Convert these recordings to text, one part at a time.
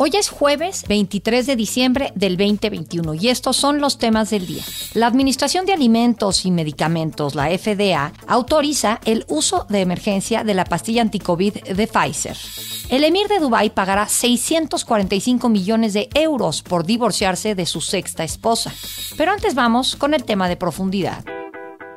Hoy es jueves 23 de diciembre del 2021 y estos son los temas del día. La Administración de Alimentos y Medicamentos, la FDA, autoriza el uso de emergencia de la pastilla anticovid de Pfizer. El emir de Dubái pagará 645 millones de euros por divorciarse de su sexta esposa. Pero antes vamos con el tema de profundidad.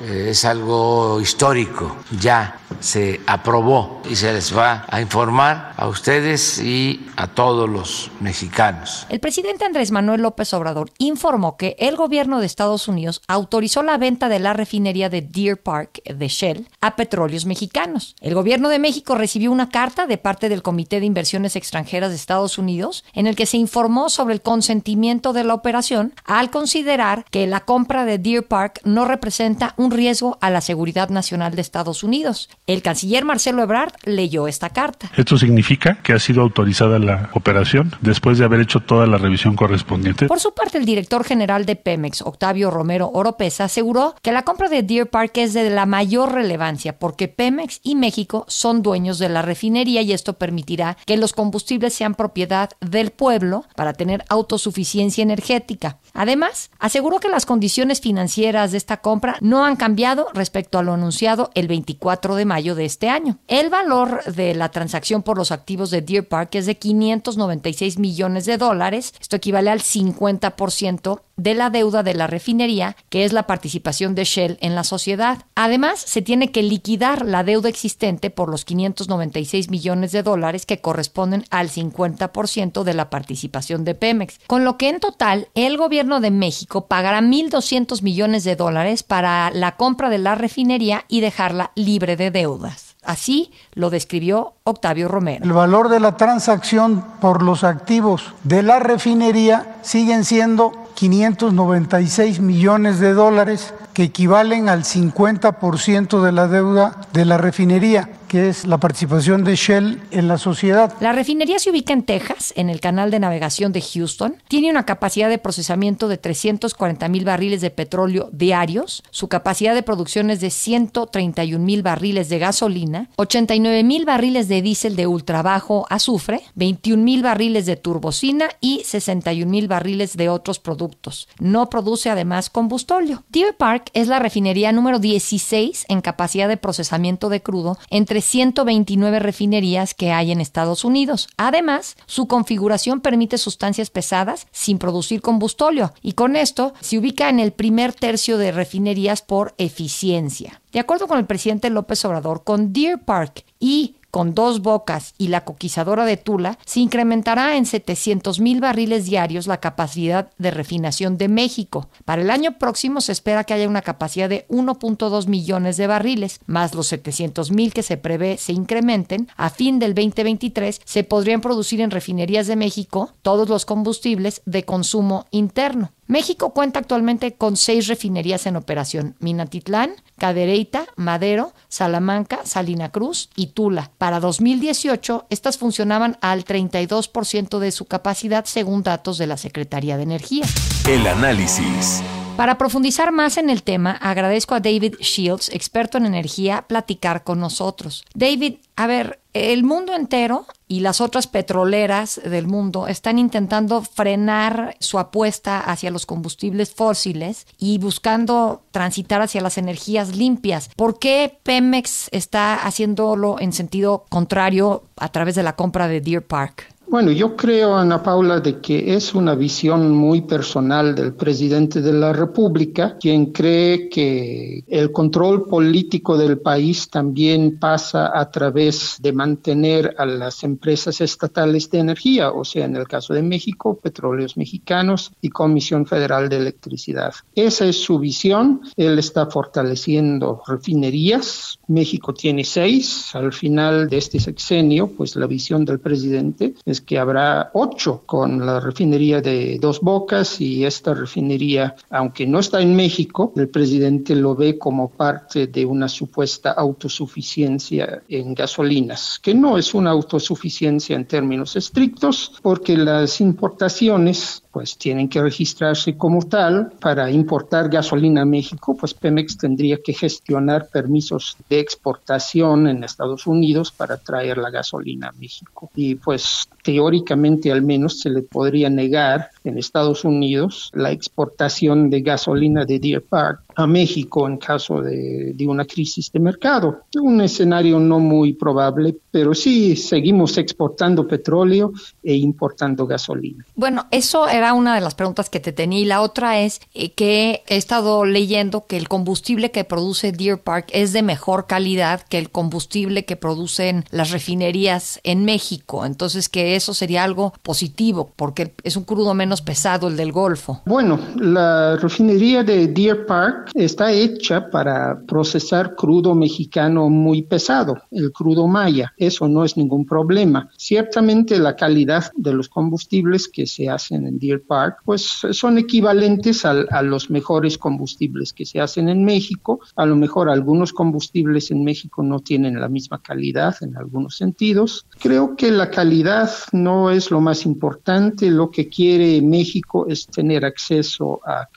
Es algo histórico, ya se aprobó y se les va a informar a ustedes y a todos los mexicanos. El presidente Andrés Manuel López Obrador informó que el gobierno de Estados Unidos autorizó la venta de la refinería de Deer Park de Shell a petróleos mexicanos. El gobierno de México recibió una carta de parte del Comité de Inversiones Extranjeras de Estados Unidos en el que se informó sobre el consentimiento de la operación al considerar que la compra de Deer Park no representa un riesgo a la seguridad nacional de Estados Unidos. El canciller Marcelo Ebrard leyó esta carta. Esto significa que ha sido autorizada la operación después de haber hecho toda la revisión correspondiente. Por su parte, el director general de Pemex, Octavio Romero Oropesa, aseguró que la compra de Deer Park es de la mayor relevancia porque Pemex y México son dueños de la refinería y esto permitirá que los combustibles sean propiedad del pueblo para tener autosuficiencia energética. Además, aseguró que las condiciones financieras de esta compra no han cambiado respecto a lo anunciado el 24 de mayo de este año. El valor de la transacción por los activos de Deer Park es de 596 millones de dólares. Esto equivale al 50% de la deuda de la refinería, que es la participación de Shell en la sociedad. Además, se tiene que liquidar la deuda existente por los 596 millones de dólares que corresponden al 50% de la participación de Pemex, con lo que en total el gobierno de México pagará 1.200 millones de dólares para la compra de la refinería y dejarla libre de deudas. Así lo describió Octavio Romero. El valor de la transacción por los activos de la refinería siguen siendo 596 millones de dólares que equivalen al 50% de la deuda de la refinería, que es la participación de Shell en la sociedad. La refinería se ubica en Texas, en el canal de navegación de Houston. Tiene una capacidad de procesamiento de 340 mil barriles de petróleo diarios. Su capacidad de producción es de 131 mil barriles de gasolina, 89 mil barriles de diésel de ultrabajo azufre, 21 mil barriles de turbocina y 61 mil barriles de otros productos. No produce además combustóleo. Deer Park es la refinería número 16 en capacidad de procesamiento de crudo entre 129 refinerías que hay en Estados Unidos. Además, su configuración permite sustancias pesadas sin producir combustóleo y con esto se ubica en el primer tercio de refinerías por eficiencia. De acuerdo con el presidente López Obrador, con Deer Park y con dos bocas y la coquizadora de Tula, se incrementará en 700 mil barriles diarios la capacidad de refinación de México. Para el año próximo se espera que haya una capacidad de 1.2 millones de barriles, más los 700 mil que se prevé se incrementen. A fin del 2023 se podrían producir en refinerías de México todos los combustibles de consumo interno. México cuenta actualmente con seis refinerías en operación: Minatitlán, Cadereyta, Madero, Salamanca, Salina Cruz y Tula. Para 2018, estas funcionaban al 32% de su capacidad según datos de la Secretaría de Energía. El análisis. Para profundizar más en el tema, agradezco a David Shields, experto en energía, platicar con nosotros. David, a ver, el mundo entero y las otras petroleras del mundo están intentando frenar su apuesta hacia los combustibles fósiles y buscando transitar hacia las energías limpias. ¿Por qué Pemex está haciéndolo en sentido contrario a través de la compra de Deer Park? Bueno, yo creo, Ana Paula, de que es una visión muy personal del presidente de la República, quien cree que el control político del país también pasa a través de mantener a las empresas estatales de energía, o sea, en el caso de México, Petróleos Mexicanos y Comisión Federal de Electricidad. Esa es su visión. Él está fortaleciendo refinerías, México tiene seis. Al final de este sexenio, pues la visión del presidente es que habrá ocho con la refinería de Dos Bocas y esta refinería, aunque no está en México, el presidente lo ve como parte de una supuesta autosuficiencia en gasolinas, que no es una autosuficiencia en términos estrictos, porque las importaciones pues tienen que registrarse como tal. Para importar gasolina a México, pues Pemex tendría que gestionar permisos de exportación en Estados Unidos para traer la gasolina a México. Y pues teóricamente al menos se le podría negar en Estados Unidos la exportación de gasolina de Deer Park a México en caso de, de, una crisis de mercado. Un escenario no muy probable, pero sí seguimos exportando petróleo e importando gasolina. Bueno, eso era una de las preguntas que te tenía y la otra es eh, que he estado leyendo que el combustible que produce Deer Park es de mejor calidad que el combustible que producen las refinerías en México. Entonces que eso sería algo positivo porque es un crudo menos pesado el del Golfo. Bueno, la refinería de Deer Park está hecha para procesar crudo mexicano muy pesado, el crudo maya. Eso no es ningún problema. Ciertamente la calidad de los combustibles que se hacen en Deer Park pues son equivalentes a, a los mejores combustibles que se hacen en México. A lo mejor algunos combustibles en México no tienen la misma calidad en algunos sentidos. Creo que la calidad no es lo más importante. Lo que quiere México es tener acceso a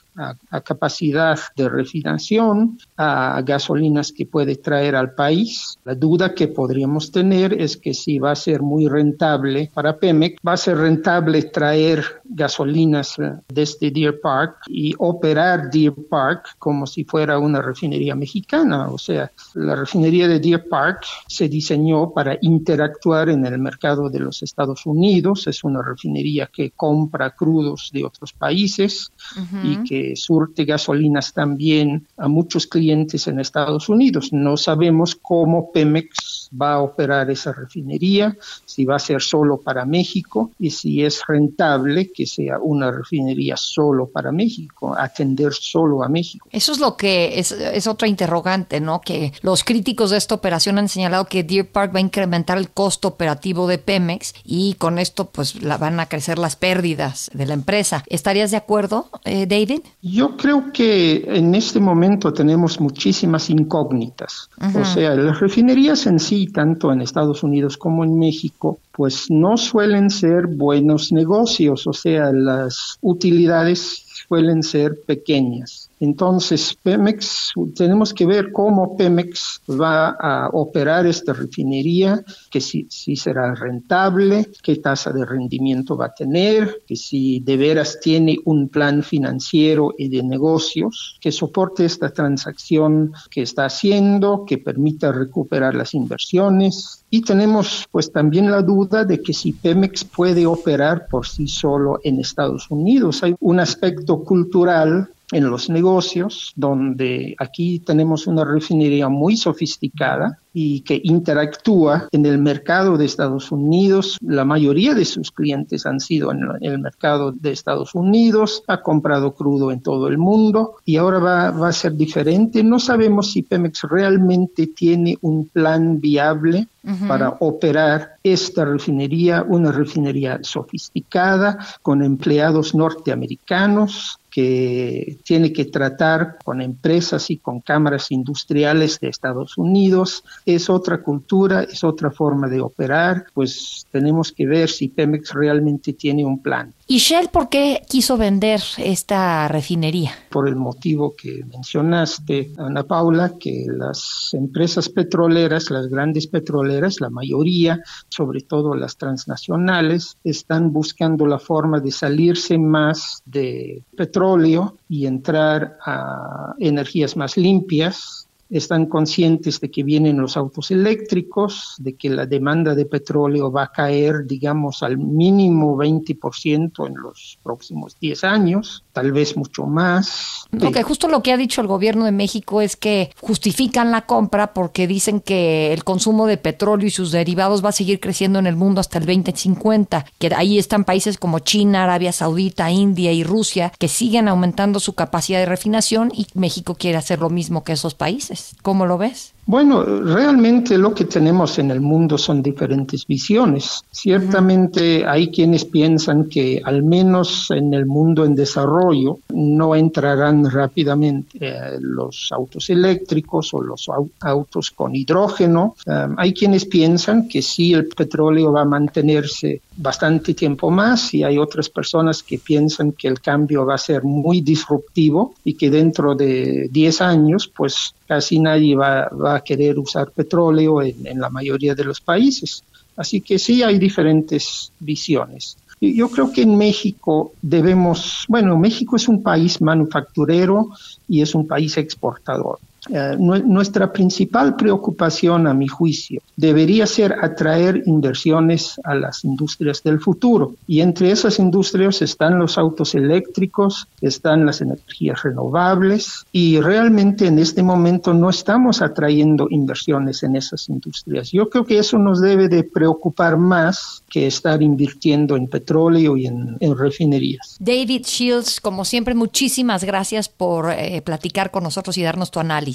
capacidad de refinación, a gasolinas que puede traer al país. La duda que podríamos tener es que si va a ser muy rentable para Pemex, va a ser rentable traer gasolinas desde Deer Park y operar Deer Park como si fuera una refinería mexicana. O sea, la refinería de Deer Park se diseñó para interactuar en el mercado de los Estados Unidos. Es una refinería que compra crudos de otros países uh -huh. y que surte gasolinas también a muchos clientes en Estados Unidos. No sabemos cómo Pemex va a operar esa refinería, si va a ser solo para México y si es rentable que sea una refinería solo para México, atender solo a México. Eso es lo que es, es otra interrogante, ¿no? Que los críticos de esta operación han señalado que Deer Park va a incrementar el costo operativo de Pemex y con esto pues la van a crecer las pérdidas de la empresa. ¿Estarías de acuerdo, eh, David? Yo creo que en este momento tenemos muchísimas incógnitas. Uh -huh. O sea, las refinerías en sí, tanto en Estados Unidos como en México, pues no suelen ser buenos negocios. O sea, las utilidades suelen ser pequeñas. Entonces, Pemex, tenemos que ver cómo Pemex va a operar esta refinería, que si, será rentable, qué tasa de rendimiento va a tener, que si de veras tiene un plan financiero y de negocios que soporte esta transacción que está haciendo, que permita recuperar las inversiones. Y tenemos pues también la duda de que si Pemex puede operar por sí solo en Estados Unidos. Hay un aspecto cultural en los negocios, donde aquí tenemos una refinería muy sofisticada y que interactúa en el mercado de Estados Unidos. La mayoría de sus clientes han sido en el mercado de Estados Unidos, ha comprado crudo en todo el mundo y ahora va, va a ser diferente. No sabemos si Pemex realmente tiene un plan viable Uh -huh. para operar esta refinería, una refinería sofisticada con empleados norteamericanos que tiene que tratar con empresas y con cámaras industriales de Estados Unidos. Es otra cultura, es otra forma de operar, pues tenemos que ver si Pemex realmente tiene un plan. ¿Y Shell por qué quiso vender esta refinería? Por el motivo que mencionaste, Ana Paula, que las empresas petroleras, las grandes petroleras, la mayoría, sobre todo las transnacionales, están buscando la forma de salirse más de petróleo y entrar a energías más limpias, están conscientes de que vienen los autos eléctricos, de que la demanda de petróleo va a caer, digamos, al mínimo 20% en los próximos 10 años, tal vez mucho más. Ok, justo lo que ha dicho el gobierno de México es que justifican la compra porque dicen que el consumo de petróleo y sus derivados va a seguir creciendo en el mundo hasta el 2050, que ahí están países como China, Arabia Saudita, India y Rusia, que siguen aumentando su capacidad de refinación y México quiere hacer lo mismo que esos países. ¿Cómo lo ves? Bueno, realmente lo que tenemos en el mundo son diferentes visiones. Ciertamente hay quienes piensan que al menos en el mundo en desarrollo no entrarán rápidamente eh, los autos eléctricos o los autos con hidrógeno. Eh, hay quienes piensan que sí el petróleo va a mantenerse bastante tiempo más y hay otras personas que piensan que el cambio va a ser muy disruptivo y que dentro de 10 años pues casi nadie va, querer usar petróleo en, la mayoría de los países. Así que sí hay diferentes visiones. Yo creo que en México debemos, bueno, México es un país manufacturero y es un país exportador. Eh, nuestra principal preocupación, a mi juicio, debería ser atraer inversiones a las industrias del futuro. Y entre esas industrias están los autos eléctricos, están las energías renovables y realmente en este momento no estamos atrayendo inversiones en esas industrias. Yo creo que eso nos debe de preocupar más que estar invirtiendo en petróleo y en, refinerías. David Shields, como siempre, muchísimas gracias por eh, platicar con nosotros y darnos tu análisis.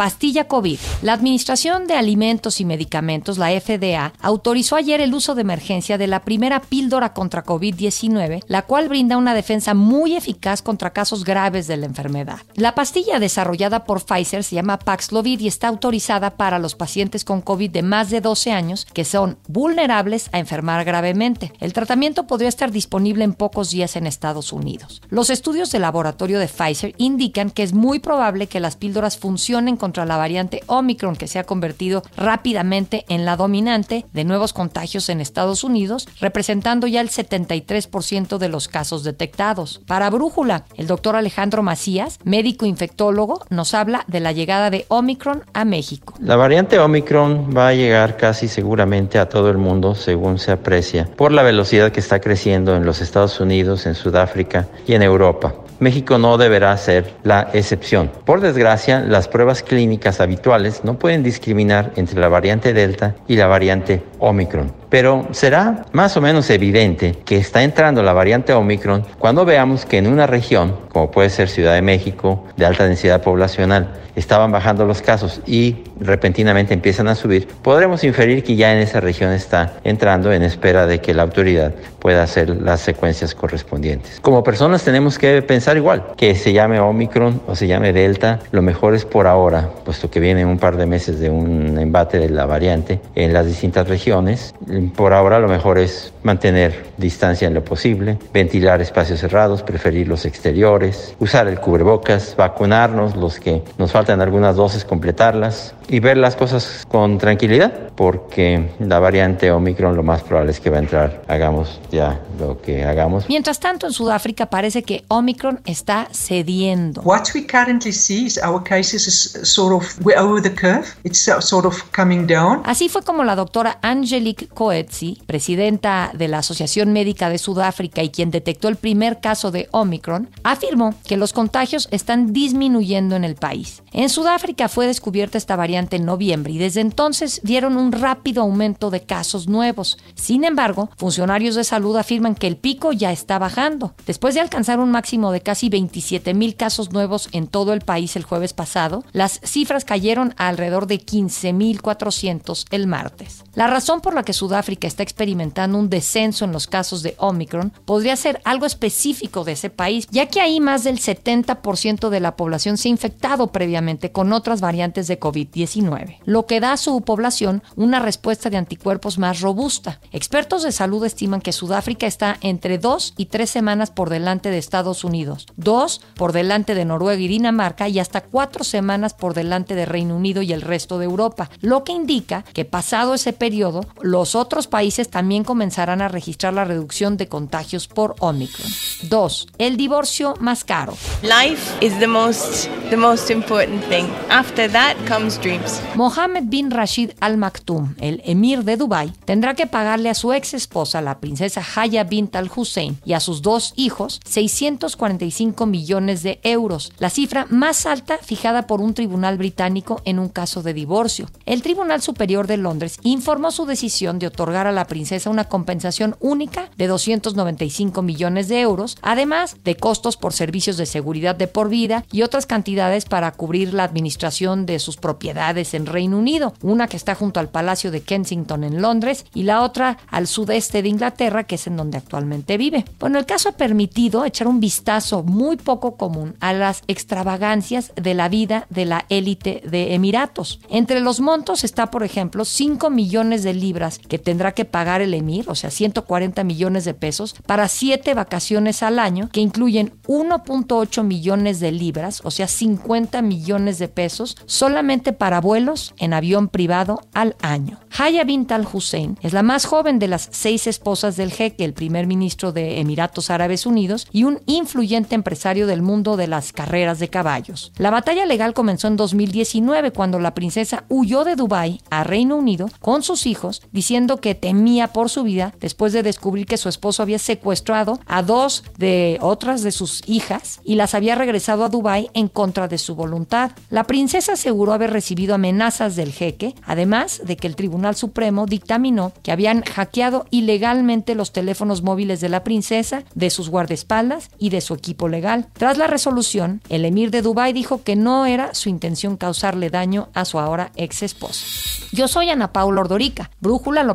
Pastilla COVID. La Administración de Alimentos y Medicamentos, la FDA, autorizó ayer el uso de emergencia de la primera píldora contra COVID-19, la cual brinda una defensa muy eficaz contra casos graves de la enfermedad. La pastilla desarrollada por Pfizer se llama Paxlovid y está autorizada para los pacientes con COVID de más de 12 años que son vulnerables a enfermar gravemente. El tratamiento podría estar disponible en pocos días en Estados Unidos. Los estudios de laboratorio de Pfizer indican que es muy probable que las píldoras funcionen con contra la variante Omicron que se ha convertido rápidamente en la dominante de nuevos contagios en Estados Unidos, representando ya el 73% de los casos detectados. Para Brújula, el doctor Alejandro Macías, médico infectólogo, nos habla de la llegada de Omicron a México. La variante Omicron va a llegar casi seguramente a todo el mundo, según se aprecia, por la velocidad que está creciendo en los Estados Unidos, en Sudáfrica y en Europa. México no deberá ser la excepción. Por desgracia, las pruebas clínicas habituales no pueden discriminar entre la variante Delta y la variante Omicron. Pero será más o menos evidente que está entrando la variante Omicron cuando veamos que en una región, como puede ser Ciudad de México, de alta densidad poblacional, estaban bajando los casos y repentinamente empiezan a subir, podremos inferir que ya en esa región está entrando en espera de que la autoridad pueda hacer las secuencias correspondientes. Como personas tenemos que pensar igual, que se llame Omicron o se llame Delta, lo mejor es por ahora, puesto que viene un par de meses de un embate de la variante en las distintas regiones, por ahora lo mejor es mantener distancia en lo posible, ventilar espacios cerrados, preferir los exteriores, usar el cubrebocas, vacunarnos los que nos faltan algunas dosis, completarlas y ver las cosas con tranquilidad, porque la variante Omicron lo más probable es que va a entrar, hagamos ya lo que hagamos. Mientras tanto, en Sudáfrica parece que Omicron está cediendo. What we currently see is our cases is sort of we're over the curve. It's sort of coming down. Así fue como la doctora Angelique Coetzee, presidenta de la Asociación Médica de Sudáfrica y quien detectó el primer caso de Omicron, afirmó que los contagios están disminuyendo en el país. En Sudáfrica fue descubierta esta variante en noviembre y desde entonces dieron un rápido aumento de casos nuevos. Sin embargo, funcionarios de salud afirman que el pico ya está bajando. Después de alcanzar un máximo de casi 27 mil casos nuevos en todo el país el jueves pasado, las cifras cayeron a alrededor de 15.400 el martes. La razón por la que Sudáfrica está experimentando un descenso en los casos de Omicron podría ser algo específico de ese país, ya que ahí más del 70% de la población se ha infectado previamente con otras variantes de COVID-19, lo que da a su población una respuesta de anticuerpos más robusta. Expertos de salud estiman que Sudáfrica está entre dos y tres semanas por delante de Estados Unidos, dos por delante de Noruega y Dinamarca y hasta cuatro semanas por delante de Reino Unido y el resto de Europa, lo que indica que pasado ese periodo, los otros otros países también comenzarán a registrar la reducción de contagios por Omicron. 2. El divorcio más caro. Life is the most, the most important thing. After that comes dreams. Mohammed bin Rashid Al Maktoum, el emir de Dubái, tendrá que pagarle a su ex esposa, la princesa Haya bint Al Hussein, y a sus dos hijos 645 millones de euros, la cifra más alta fijada por un tribunal británico en un caso de divorcio. El Tribunal Superior de Londres informó su decisión de otorgar a la princesa una compensación única de 295 millones de euros, además de costos por servicios de seguridad de por vida y otras cantidades para cubrir la administración de sus propiedades en Reino Unido, una que está junto al Palacio de Kensington en Londres y la otra al sudeste de Inglaterra, que es en donde actualmente vive. Bueno, el caso ha permitido echar un vistazo muy poco común a las extravagancias de la vida de la élite de Emiratos. Entre los montos está, por ejemplo, 5 millones de libras que tendrá que pagar el emir, o sea, 140 millones de pesos, para 7 vacaciones al año, que incluyen 1.8 millones de libras, o sea, 50 millones de pesos, solamente para vuelos en avión privado al año. Haya bint al Hussein es la más joven de las seis esposas del jeque, el primer ministro de Emiratos Árabes Unidos, y un influyente empresario del mundo de las carreras de caballos. La batalla legal comenzó en 2019 cuando la princesa huyó de Dubái a Reino Unido con sus hijos, diciendo que temía por su vida después de descubrir que su esposo había secuestrado a dos de otras de sus hijas y las había regresado a Dubái en contra de su voluntad. La princesa aseguró haber recibido amenazas del jeque, además de que el Tribunal Supremo dictaminó que habían hackeado ilegalmente los teléfonos móviles de la princesa, de sus guardaespaldas y de su equipo legal. Tras la resolución, el emir de Dubái dijo que no era su intención causarle daño a su ahora ex esposa. Yo soy Ana Paula Ordorica. Brújula lo